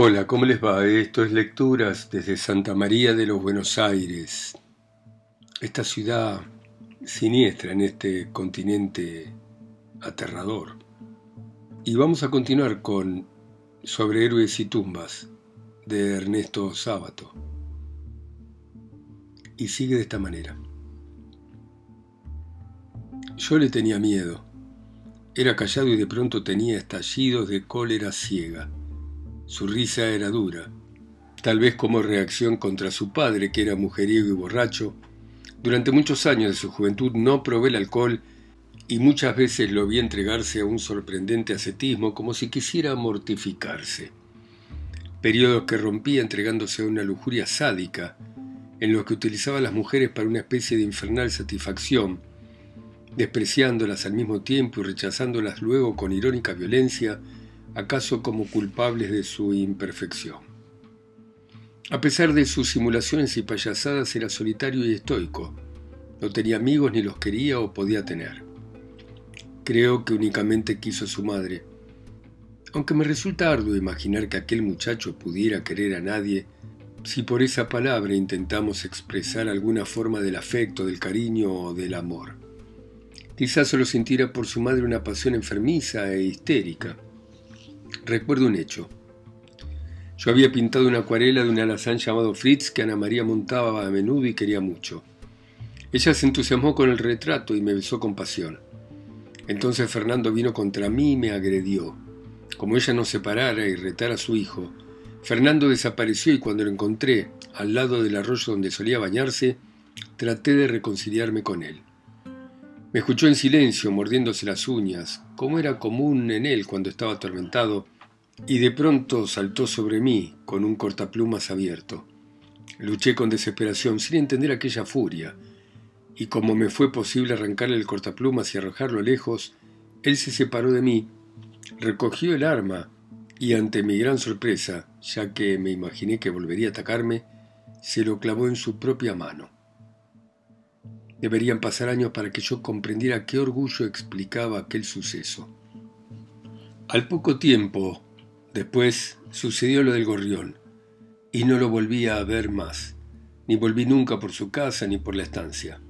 Hola, ¿cómo les va? Esto es Lecturas desde Santa María de los Buenos Aires, esta ciudad siniestra en este continente aterrador. Y vamos a continuar con Sobre héroes y tumbas de Ernesto Sábato. Y sigue de esta manera. Yo le tenía miedo. Era callado y de pronto tenía estallidos de cólera ciega su risa era dura, tal vez como reacción contra su padre, que era mujeriego y borracho. Durante muchos años de su juventud no probé el alcohol y muchas veces lo vi entregarse a un sorprendente ascetismo como si quisiera mortificarse. Periodos que rompía entregándose a una lujuria sádica, en los que utilizaba a las mujeres para una especie de infernal satisfacción, despreciándolas al mismo tiempo y rechazándolas luego con irónica violencia, acaso como culpables de su imperfección. A pesar de sus simulaciones y payasadas, era solitario y estoico. No tenía amigos ni los quería o podía tener. Creo que únicamente quiso a su madre. Aunque me resulta arduo imaginar que aquel muchacho pudiera querer a nadie, si por esa palabra intentamos expresar alguna forma del afecto, del cariño o del amor. Quizás solo sintiera por su madre una pasión enfermiza e histérica. Recuerdo un hecho. Yo había pintado una acuarela de un alazán llamado Fritz que Ana María montaba a menudo y quería mucho. Ella se entusiasmó con el retrato y me besó con pasión. Entonces Fernando vino contra mí y me agredió. Como ella no se parara y retara a su hijo, Fernando desapareció y cuando lo encontré al lado del arroyo donde solía bañarse, traté de reconciliarme con él. Me escuchó en silencio, mordiéndose las uñas, como era común en él cuando estaba atormentado, y de pronto saltó sobre mí con un cortaplumas abierto. Luché con desesperación, sin entender aquella furia, y como me fue posible arrancarle el cortaplumas y arrojarlo lejos, él se separó de mí, recogió el arma, y ante mi gran sorpresa, ya que me imaginé que volvería a atacarme, se lo clavó en su propia mano. Deberían pasar años para que yo comprendiera qué orgullo explicaba aquel suceso. Al poco tiempo, después, sucedió lo del gorrión, y no lo volví a ver más, ni volví nunca por su casa ni por la estancia.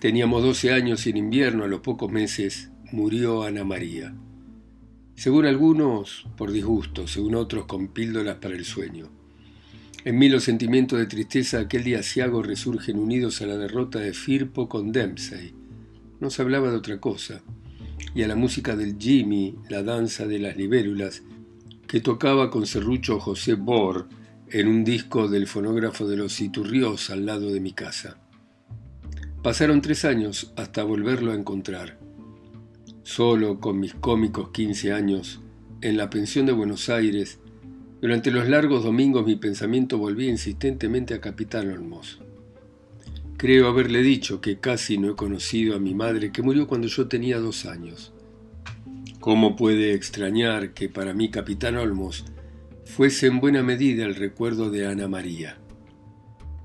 Teníamos doce años y en invierno, a los pocos meses, murió Ana María. Según algunos, por disgusto, según otros, con píldoras para el sueño. En mí los sentimientos de tristeza aquel día ciago resurgen unidos a la derrota de Firpo con Dempsey. No se hablaba de otra cosa. Y a la música del Jimmy, la danza de las libélulas, que tocaba con serrucho José Bor en un disco del fonógrafo de los Iturrios al lado de mi casa. Pasaron tres años hasta volverlo a encontrar. Solo con mis cómicos quince años, en la pensión de Buenos Aires, durante los largos domingos mi pensamiento volvía insistentemente a Capitán Olmos. Creo haberle dicho que casi no he conocido a mi madre que murió cuando yo tenía dos años. ¿Cómo puede extrañar que para mí Capitán Olmos fuese en buena medida el recuerdo de Ana María?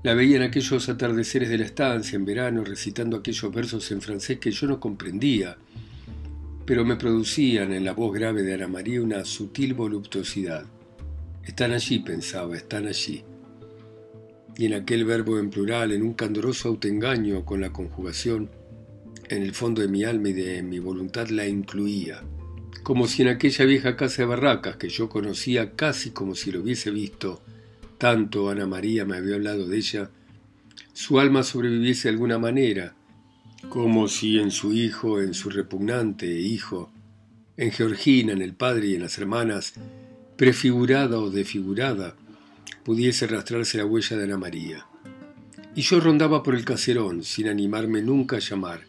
La veía en aquellos atardeceres de la estancia en verano recitando aquellos versos en francés que yo no comprendía, pero me producían en la voz grave de Ana María una sutil voluptuosidad. Están allí, pensaba, están allí. Y en aquel verbo en plural, en un candoroso autoengaño con la conjugación, en el fondo de mi alma y de mi voluntad la incluía, como si en aquella vieja casa de barracas que yo conocía casi como si lo hubiese visto, tanto Ana María me había hablado de ella, su alma sobreviviese de alguna manera, como si en su hijo, en su repugnante hijo, en Georgina, en el padre y en las hermanas, prefigurada o desfigurada, pudiese arrastrarse la huella de Ana María. Y yo rondaba por el caserón, sin animarme nunca a llamar,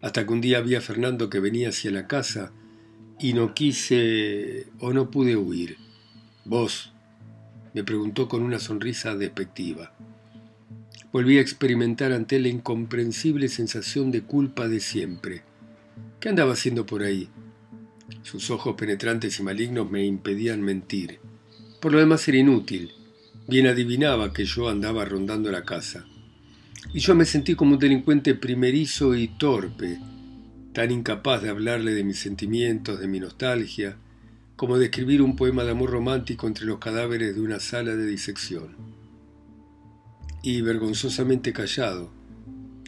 hasta que un día vi a Fernando que venía hacia la casa y no quise o no pude huir. ¿Vos? me preguntó con una sonrisa despectiva. Volví a experimentar ante él la incomprensible sensación de culpa de siempre. ¿Qué andaba haciendo por ahí? Sus ojos penetrantes y malignos me impedían mentir. Por lo demás era inútil. Bien adivinaba que yo andaba rondando la casa. Y yo me sentí como un delincuente primerizo y torpe, tan incapaz de hablarle de mis sentimientos, de mi nostalgia, como describir un poema de amor romántico entre los cadáveres de una sala de disección. Y vergonzosamente callado,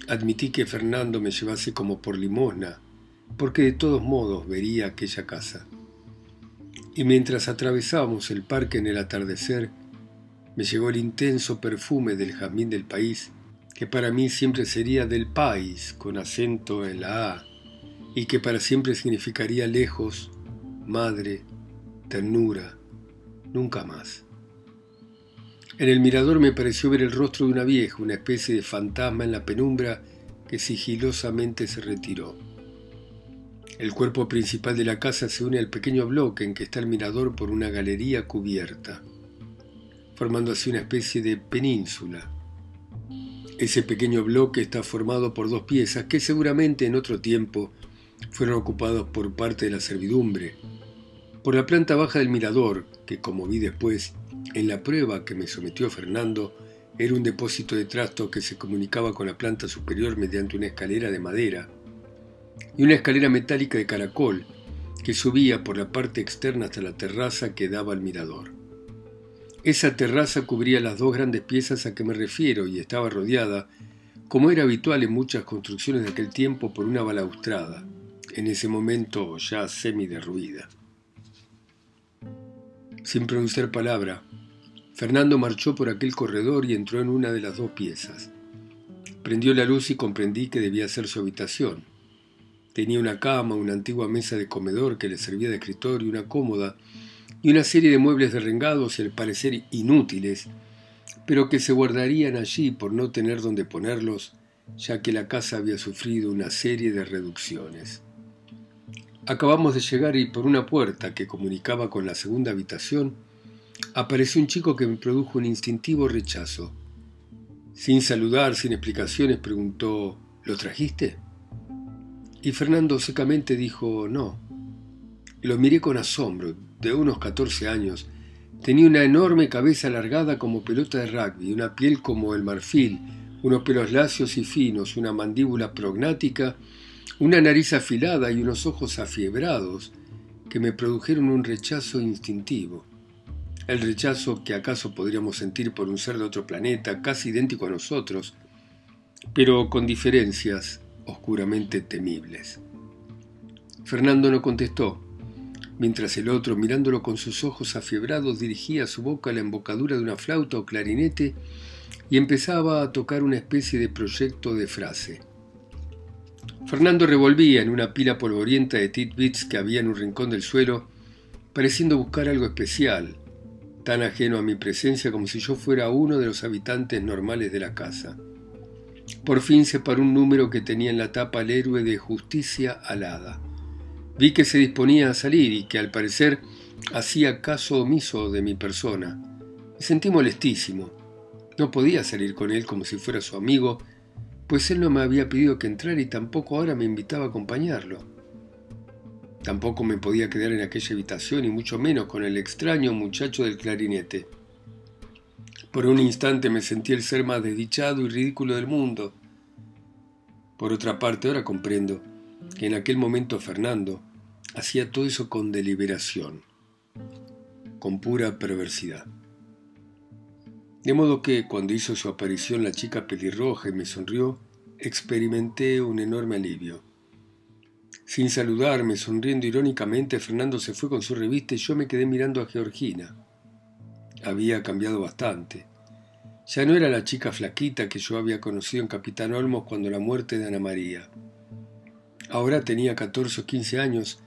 admití que Fernando me llevase como por limosna, porque de todos modos vería aquella casa. Y mientras atravesábamos el parque en el atardecer, me llegó el intenso perfume del jazmín del país, que para mí siempre sería del país, con acento en la A, y que para siempre significaría lejos, madre, ternura, nunca más. En el mirador me pareció ver el rostro de una vieja, una especie de fantasma en la penumbra que sigilosamente se retiró. El cuerpo principal de la casa se une al pequeño bloque en que está el mirador por una galería cubierta, formando así una especie de península. Ese pequeño bloque está formado por dos piezas que seguramente en otro tiempo fueron ocupados por parte de la servidumbre, por la planta baja del mirador, que como vi después, en la prueba que me sometió Fernando, era un depósito de trasto que se comunicaba con la planta superior mediante una escalera de madera y una escalera metálica de caracol que subía por la parte externa hasta la terraza que daba al mirador. Esa terraza cubría las dos grandes piezas a que me refiero y estaba rodeada, como era habitual en muchas construcciones de aquel tiempo, por una balaustrada, en ese momento ya semi derruida. Sin pronunciar palabra, Fernando marchó por aquel corredor y entró en una de las dos piezas. Prendió la luz y comprendí que debía ser su habitación. Tenía una cama, una antigua mesa de comedor que le servía de escritorio, una cómoda y una serie de muebles derrengados y al parecer inútiles, pero que se guardarían allí por no tener donde ponerlos, ya que la casa había sufrido una serie de reducciones. Acabamos de llegar y por una puerta que comunicaba con la segunda habitación, apareció un chico que me produjo un instintivo rechazo. Sin saludar, sin explicaciones, preguntó, ¿lo trajiste? Y Fernando secamente dijo, no. Lo miré con asombro, de unos 14 años. Tenía una enorme cabeza alargada como pelota de rugby, una piel como el marfil, unos pelos lacios y finos, una mandíbula prognática una nariz afilada y unos ojos afiebrados que me produjeron un rechazo instintivo. El rechazo que acaso podríamos sentir por un ser de otro planeta, casi idéntico a nosotros, pero con diferencias oscuramente temibles. Fernando no contestó, mientras el otro, mirándolo con sus ojos afiebrados, dirigía su boca a la embocadura de una flauta o clarinete y empezaba a tocar una especie de proyecto de frase. Fernando revolvía en una pila polvorienta de titbits que había en un rincón del suelo, pareciendo buscar algo especial, tan ajeno a mi presencia como si yo fuera uno de los habitantes normales de la casa. Por fin separó un número que tenía en la tapa el héroe de justicia alada. Vi que se disponía a salir y que al parecer hacía caso omiso de mi persona. Me sentí molestísimo. No podía salir con él como si fuera su amigo pues él no me había pedido que entrara y tampoco ahora me invitaba a acompañarlo. Tampoco me podía quedar en aquella habitación y mucho menos con el extraño muchacho del clarinete. Por un instante me sentí el ser más desdichado y ridículo del mundo. Por otra parte, ahora comprendo que en aquel momento Fernando hacía todo eso con deliberación, con pura perversidad. De modo que, cuando hizo su aparición la chica pelirroja y me sonrió, experimenté un enorme alivio. Sin saludarme, sonriendo irónicamente, Fernando se fue con su revista y yo me quedé mirando a Georgina. Había cambiado bastante. Ya no era la chica flaquita que yo había conocido en Capitán Olmos cuando la muerte de Ana María. Ahora tenía 14 o 15 años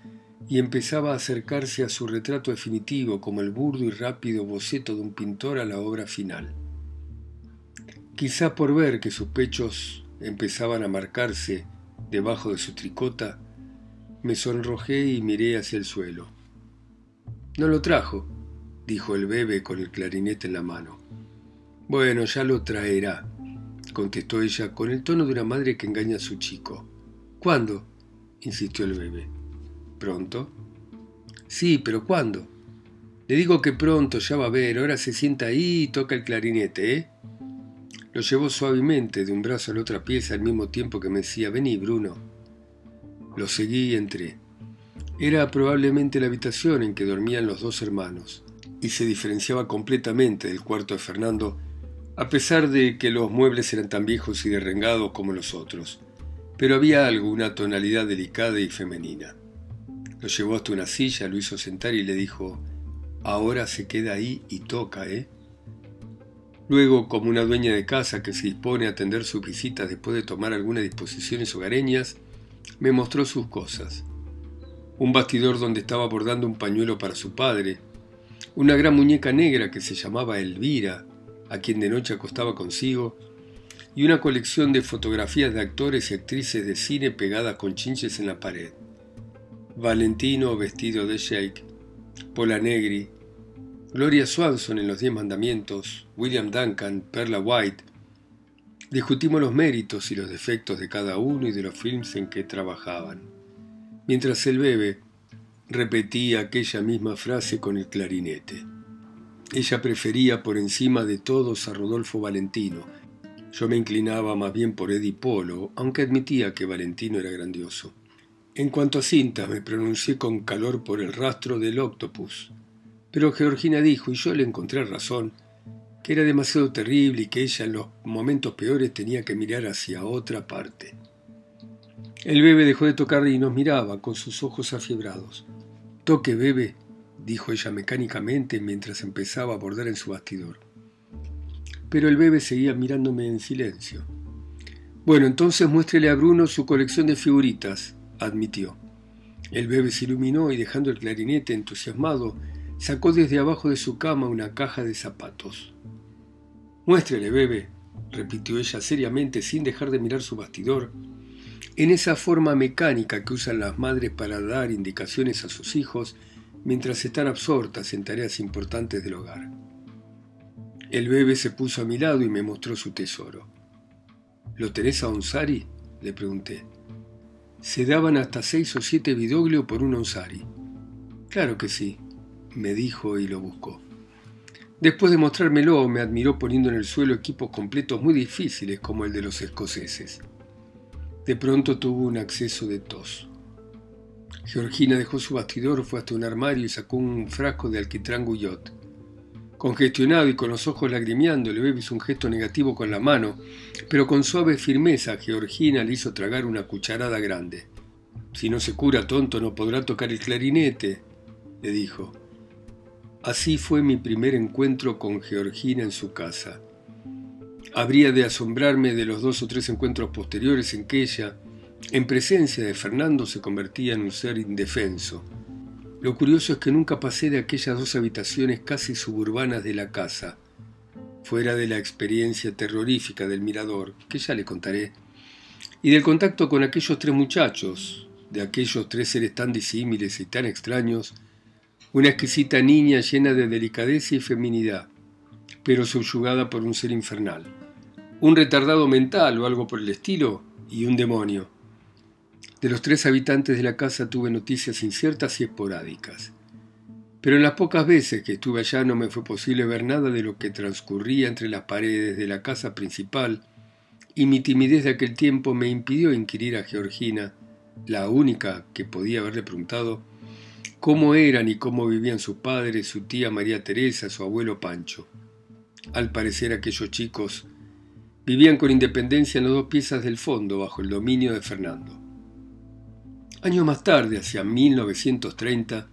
y empezaba a acercarse a su retrato definitivo como el burdo y rápido boceto de un pintor a la obra final. Quizá por ver que sus pechos empezaban a marcarse debajo de su tricota, me sonrojé y miré hacia el suelo. No lo trajo, dijo el bebé con el clarinete en la mano. Bueno, ya lo traerá, contestó ella con el tono de una madre que engaña a su chico. ¿Cuándo? insistió el bebé. ¿Pronto? Sí, pero ¿cuándo? Le digo que pronto, ya va a ver, ahora se sienta ahí y toca el clarinete, ¿eh? Lo llevó suavemente de un brazo a la otra pieza al mismo tiempo que me decía, vení, Bruno. Lo seguí y entré. Era probablemente la habitación en que dormían los dos hermanos, y se diferenciaba completamente del cuarto de Fernando, a pesar de que los muebles eran tan viejos y derrengados como los otros. Pero había algo, una tonalidad delicada y femenina. Lo llevó hasta una silla, lo hizo sentar y le dijo, ahora se queda ahí y toca, ¿eh? Luego, como una dueña de casa que se dispone a atender sus visitas después de tomar algunas disposiciones hogareñas, me mostró sus cosas un bastidor donde estaba bordando un pañuelo para su padre, una gran muñeca negra que se llamaba Elvira, a quien de noche acostaba consigo, y una colección de fotografías de actores y actrices de cine pegadas con chinches en la pared. Valentino vestido de Shake, Paula Negri, Gloria Swanson en Los Diez Mandamientos, William Duncan, Perla White. Discutimos los méritos y los defectos de cada uno y de los films en que trabajaban mientras el bebé repetía aquella misma frase con el clarinete. Ella prefería por encima de todos a Rodolfo Valentino. Yo me inclinaba más bien por Eddie Polo, aunque admitía que Valentino era grandioso. En cuanto a cintas, me pronuncié con calor por el rastro del octopus. Pero Georgina dijo, y yo le encontré razón, que era demasiado terrible y que ella en los momentos peores tenía que mirar hacia otra parte. El bebé dejó de tocar y nos miraba con sus ojos afiebrados. Toque, bebé, dijo ella mecánicamente mientras empezaba a bordar en su bastidor. Pero el bebé seguía mirándome en silencio. Bueno, entonces muéstrele a Bruno su colección de figuritas, admitió. El bebé se iluminó y dejando el clarinete entusiasmado, sacó desde abajo de su cama una caja de zapatos. Muéstrele, bebé, repitió ella seriamente sin dejar de mirar su bastidor en esa forma mecánica que usan las madres para dar indicaciones a sus hijos mientras están absortas en tareas importantes del hogar. El bebé se puso a mi lado y me mostró su tesoro. ¿Lo tenés a Onsari? le pregunté. Se daban hasta seis o siete vidoglio por un Onsari. Claro que sí, me dijo y lo buscó. Después de mostrármelo, me admiró poniendo en el suelo equipos completos muy difíciles como el de los escoceses. De pronto tuvo un acceso de tos. Georgina dejó su bastidor, fue hasta un armario y sacó un frasco de alquitrán Guyot. Congestionado y con los ojos lagrimeando, bebé hizo un gesto negativo con la mano, pero con suave firmeza Georgina le hizo tragar una cucharada grande. Si no se cura tonto no podrá tocar el clarinete, le dijo. Así fue mi primer encuentro con Georgina en su casa. Habría de asombrarme de los dos o tres encuentros posteriores en que ella, en presencia de Fernando, se convertía en un ser indefenso. Lo curioso es que nunca pasé de aquellas dos habitaciones casi suburbanas de la casa, fuera de la experiencia terrorífica del mirador, que ya le contaré, y del contacto con aquellos tres muchachos, de aquellos tres seres tan disímiles y tan extraños, una exquisita niña llena de delicadeza y feminidad, pero subyugada por un ser infernal un retardado mental o algo por el estilo y un demonio. De los tres habitantes de la casa tuve noticias inciertas y esporádicas. Pero en las pocas veces que estuve allá no me fue posible ver nada de lo que transcurría entre las paredes de la casa principal, y mi timidez de aquel tiempo me impidió inquirir a Georgina, la única que podía haberle preguntado, cómo eran y cómo vivían sus padres, su tía María Teresa, su abuelo Pancho. Al parecer aquellos chicos Vivían con independencia en las dos piezas del fondo, bajo el dominio de Fernando. Años más tarde, hacia 1930,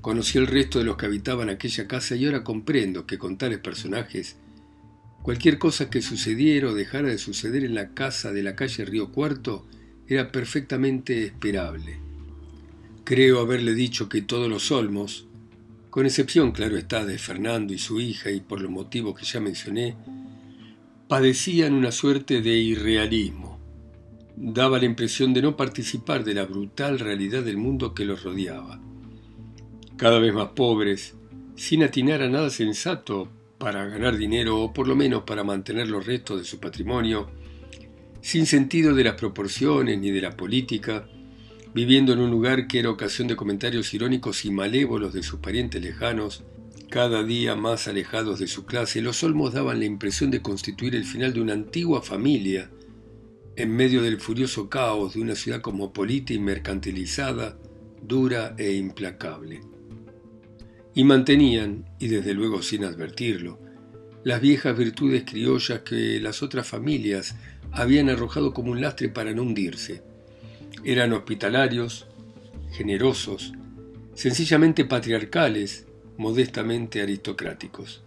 conocí el resto de los que habitaban aquella casa y ahora comprendo que con tales personajes, cualquier cosa que sucediera o dejara de suceder en la casa de la calle Río Cuarto era perfectamente esperable. Creo haberle dicho que todos los olmos, con excepción, claro está, de Fernando y su hija y por los motivos que ya mencioné, padecían una suerte de irrealismo. Daba la impresión de no participar de la brutal realidad del mundo que los rodeaba. Cada vez más pobres, sin atinar a nada sensato para ganar dinero o por lo menos para mantener los restos de su patrimonio, sin sentido de las proporciones ni de la política, viviendo en un lugar que era ocasión de comentarios irónicos y malévolos de sus parientes lejanos, cada día más alejados de su clase, los Olmos daban la impresión de constituir el final de una antigua familia, en medio del furioso caos de una ciudad cosmopolita y mercantilizada dura e implacable. Y mantenían, y desde luego sin advertirlo, las viejas virtudes criollas que las otras familias habían arrojado como un lastre para no hundirse. Eran hospitalarios, generosos, sencillamente patriarcales, modestamente aristocráticos.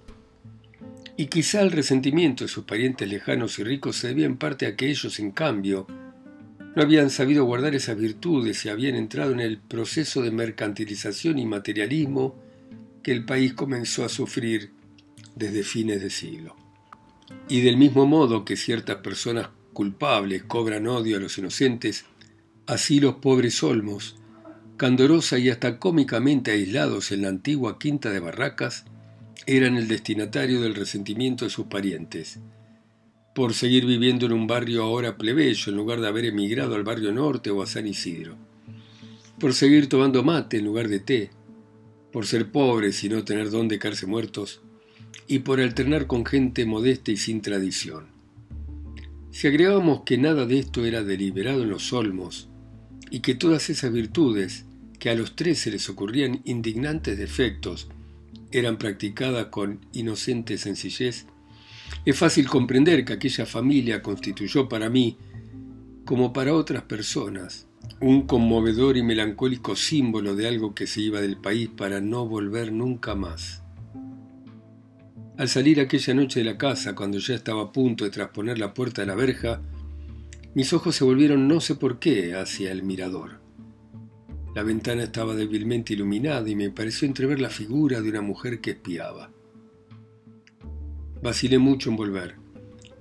Y quizá el resentimiento de sus parientes lejanos y ricos se debía en parte a que ellos, en cambio, no habían sabido guardar esas virtudes y habían entrado en el proceso de mercantilización y materialismo que el país comenzó a sufrir desde fines de siglo. Y del mismo modo que ciertas personas culpables cobran odio a los inocentes, así los pobres olmos, candorosa y hasta cómicamente aislados en la antigua quinta de Barracas, eran el destinatario del resentimiento de sus parientes, por seguir viviendo en un barrio ahora plebeyo en lugar de haber emigrado al barrio norte o a San Isidro, por seguir tomando mate en lugar de té, por ser pobres y no tener dónde caerse muertos, y por alternar con gente modesta y sin tradición. Si agregamos que nada de esto era deliberado en los olmos, y que todas esas virtudes, que a los tres se les ocurrían indignantes defectos, eran practicadas con inocente sencillez, es fácil comprender que aquella familia constituyó para mí, como para otras personas, un conmovedor y melancólico símbolo de algo que se iba del país para no volver nunca más. Al salir aquella noche de la casa, cuando ya estaba a punto de trasponer la puerta de la verja, mis ojos se volvieron no sé por qué hacia el mirador. La ventana estaba débilmente iluminada y me pareció entrever la figura de una mujer que espiaba. Vacilé mucho en volver.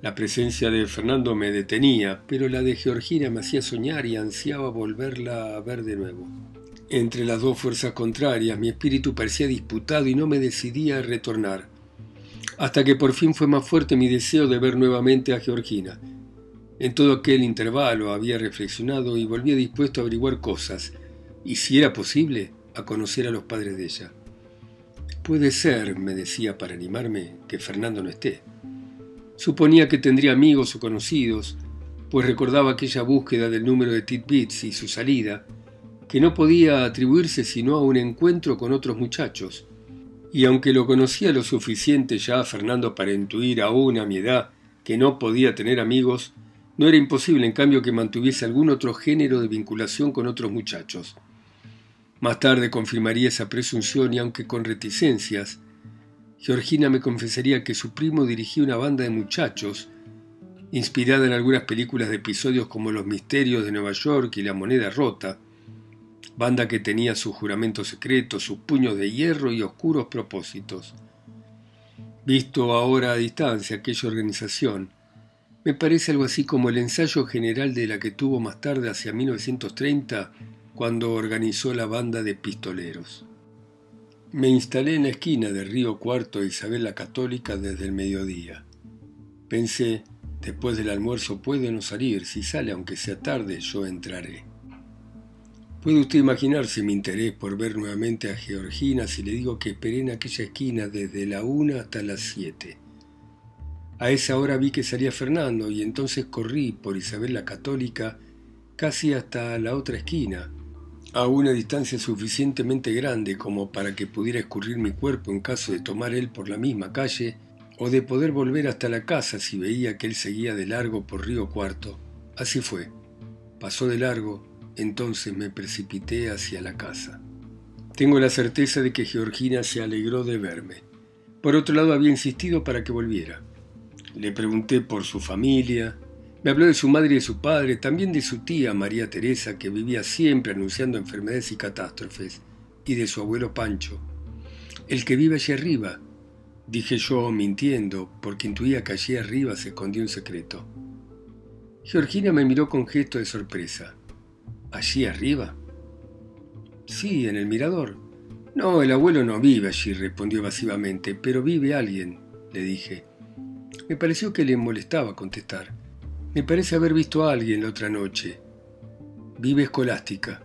La presencia de Fernando me detenía, pero la de Georgina me hacía soñar y ansiaba volverla a ver de nuevo. Entre las dos fuerzas contrarias, mi espíritu parecía disputado y no me decidía a retornar, hasta que por fin fue más fuerte mi deseo de ver nuevamente a Georgina. En todo aquel intervalo había reflexionado y volvía dispuesto a averiguar cosas, y si era posible, a conocer a los padres de ella. Puede ser, me decía para animarme, que Fernando no esté. Suponía que tendría amigos o conocidos, pues recordaba aquella búsqueda del número de titbits y su salida, que no podía atribuirse sino a un encuentro con otros muchachos. Y aunque lo conocía lo suficiente ya a Fernando para intuir aún a mi edad que no podía tener amigos, no era imposible en cambio que mantuviese algún otro género de vinculación con otros muchachos. Más tarde confirmaría esa presunción y aunque con reticencias, Georgina me confesaría que su primo dirigía una banda de muchachos, inspirada en algunas películas de episodios como Los Misterios de Nueva York y La Moneda Rota, banda que tenía sus juramentos secretos, sus puños de hierro y oscuros propósitos. Visto ahora a distancia aquella organización, me parece algo así como el ensayo general de la que tuvo más tarde, hacia 1930, cuando organizó la banda de pistoleros. Me instalé en la esquina de Río Cuarto e Isabel la Católica desde el mediodía. Pensé, después del almuerzo puede no salir, si sale aunque sea tarde, yo entraré. Puede usted imaginarse mi interés por ver nuevamente a Georgina si le digo que esperé en aquella esquina desde la una hasta las siete. A esa hora vi que salía Fernando y entonces corrí por Isabel la Católica casi hasta la otra esquina, a una distancia suficientemente grande como para que pudiera escurrir mi cuerpo en caso de tomar él por la misma calle, o de poder volver hasta la casa si veía que él seguía de largo por Río Cuarto. Así fue. Pasó de largo, entonces me precipité hacia la casa. Tengo la certeza de que Georgina se alegró de verme. Por otro lado, había insistido para que volviera. Le pregunté por su familia, me habló de su madre y de su padre, también de su tía María Teresa, que vivía siempre anunciando enfermedades y catástrofes, y de su abuelo Pancho. El que vive allí arriba, dije yo mintiendo, porque intuía que allí arriba se escondía un secreto. Georgina me miró con gesto de sorpresa. ¿Allí arriba? Sí, en el mirador. No, el abuelo no vive allí, respondió evasivamente, pero vive alguien, le dije. Me pareció que le molestaba contestar. Me parece haber visto a alguien la otra noche. Vive Escolástica,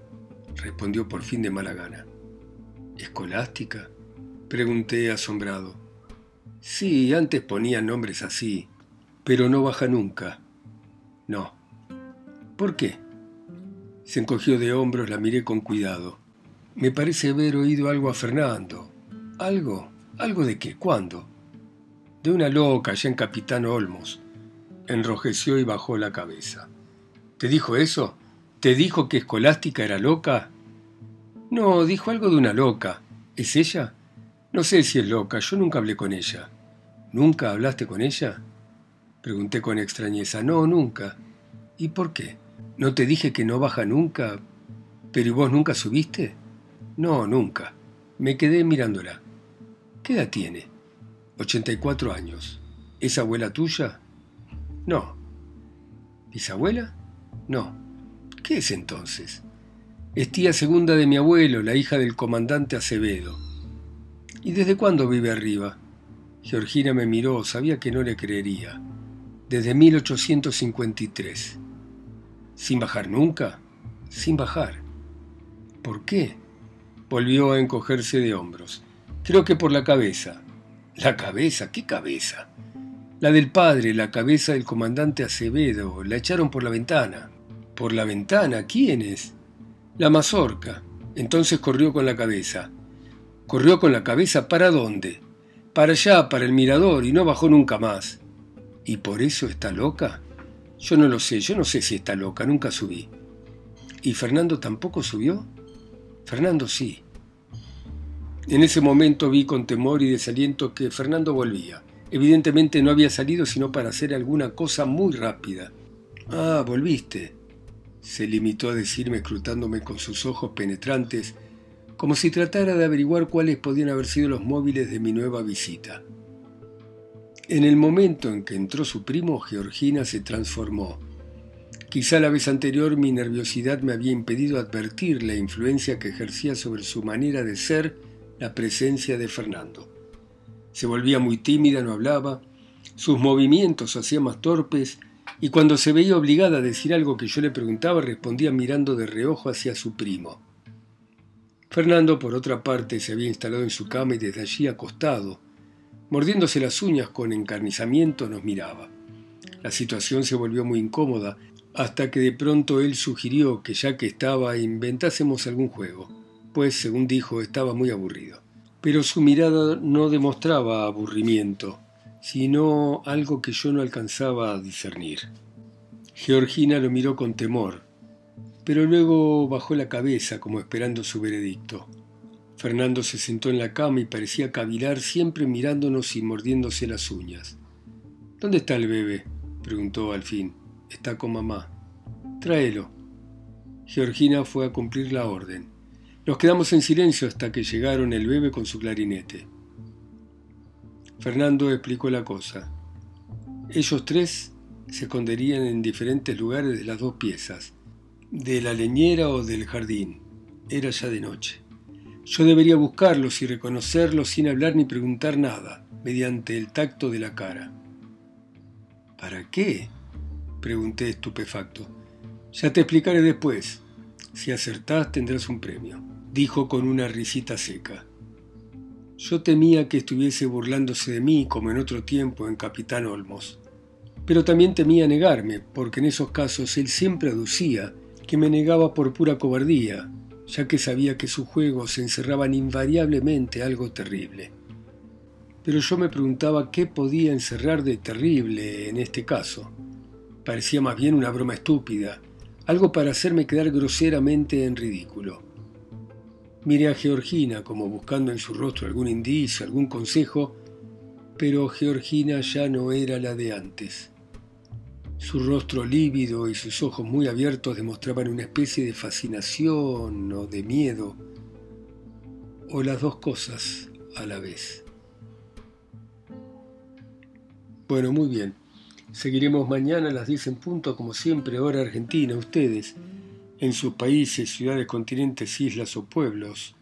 respondió por fin de mala gana. ¿Escolástica? Pregunté asombrado. Sí, antes ponía nombres así, pero no baja nunca. No. ¿Por qué? Se encogió de hombros, la miré con cuidado. Me parece haber oído algo a Fernando. ¿Algo? ¿Algo de qué? ¿Cuándo? De una loca allá en Capitán Olmos. Enrojeció y bajó la cabeza. ¿Te dijo eso? ¿Te dijo que Escolástica era loca? No, dijo algo de una loca. ¿Es ella? No sé si es loca, yo nunca hablé con ella. ¿Nunca hablaste con ella? Pregunté con extrañeza. No, nunca. ¿Y por qué? ¿No te dije que no baja nunca? ¿Pero y vos nunca subiste? No, nunca. Me quedé mirándola. ¿Qué edad tiene? 84 años. ¿Es abuela tuya? No. ¿Bisabuela? No. ¿Qué es entonces? Es tía segunda de mi abuelo, la hija del comandante Acevedo. ¿Y desde cuándo vive arriba? Georgina me miró, sabía que no le creería. Desde 1853. ¿Sin bajar nunca? Sin bajar. ¿Por qué? Volvió a encogerse de hombros. Creo que por la cabeza. ¿La cabeza? ¿Qué cabeza? La del padre, la cabeza del comandante Acevedo. La echaron por la ventana. ¿Por la ventana? ¿Quién es? La mazorca. Entonces corrió con la cabeza. ¿Corrió con la cabeza para dónde? Para allá, para el mirador, y no bajó nunca más. ¿Y por eso está loca? Yo no lo sé, yo no sé si está loca, nunca subí. ¿Y Fernando tampoco subió? Fernando sí. En ese momento vi con temor y desaliento que Fernando volvía. Evidentemente no había salido sino para hacer alguna cosa muy rápida. Ah, volviste. Se limitó a decirme escrutándome con sus ojos penetrantes, como si tratara de averiguar cuáles podían haber sido los móviles de mi nueva visita. En el momento en que entró su primo, Georgina se transformó. Quizá la vez anterior mi nerviosidad me había impedido advertir la influencia que ejercía sobre su manera de ser la presencia de Fernando. Se volvía muy tímida, no hablaba, sus movimientos se hacían más torpes y cuando se veía obligada a decir algo que yo le preguntaba respondía mirando de reojo hacia su primo. Fernando, por otra parte, se había instalado en su cama y desde allí acostado, mordiéndose las uñas con encarnizamiento, nos miraba. La situación se volvió muy incómoda hasta que de pronto él sugirió que ya que estaba inventásemos algún juego pues, según dijo, estaba muy aburrido. Pero su mirada no demostraba aburrimiento, sino algo que yo no alcanzaba a discernir. Georgina lo miró con temor, pero luego bajó la cabeza como esperando su veredicto. Fernando se sentó en la cama y parecía cavilar siempre mirándonos y mordiéndose las uñas. ¿Dónde está el bebé? preguntó al fin. Está con mamá. Tráelo. Georgina fue a cumplir la orden. Nos quedamos en silencio hasta que llegaron el bebé con su clarinete. Fernando explicó la cosa. Ellos tres se esconderían en diferentes lugares de las dos piezas, de la leñera o del jardín. Era ya de noche. Yo debería buscarlos y reconocerlos sin hablar ni preguntar nada, mediante el tacto de la cara. ¿Para qué? pregunté estupefacto. Ya te explicaré después. Si acertás tendrás un premio dijo con una risita seca. Yo temía que estuviese burlándose de mí como en otro tiempo en Capitán Olmos. Pero también temía negarme, porque en esos casos él siempre aducía que me negaba por pura cobardía, ya que sabía que sus juegos encerraban invariablemente algo terrible. Pero yo me preguntaba qué podía encerrar de terrible en este caso. Parecía más bien una broma estúpida, algo para hacerme quedar groseramente en ridículo. Miré a Georgina como buscando en su rostro algún indicio, algún consejo, pero Georgina ya no era la de antes. Su rostro lívido y sus ojos muy abiertos demostraban una especie de fascinación o de miedo, o las dos cosas a la vez. Bueno, muy bien. Seguiremos mañana a las 10 en punto, como siempre, hora argentina, ustedes en sus países, ciudades, continentes, islas o pueblos,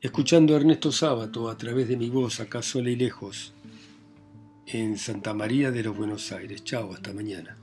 escuchando a Ernesto Sábato a través de mi voz acá sola y lejos, en Santa María de los Buenos Aires. Chao, hasta mañana.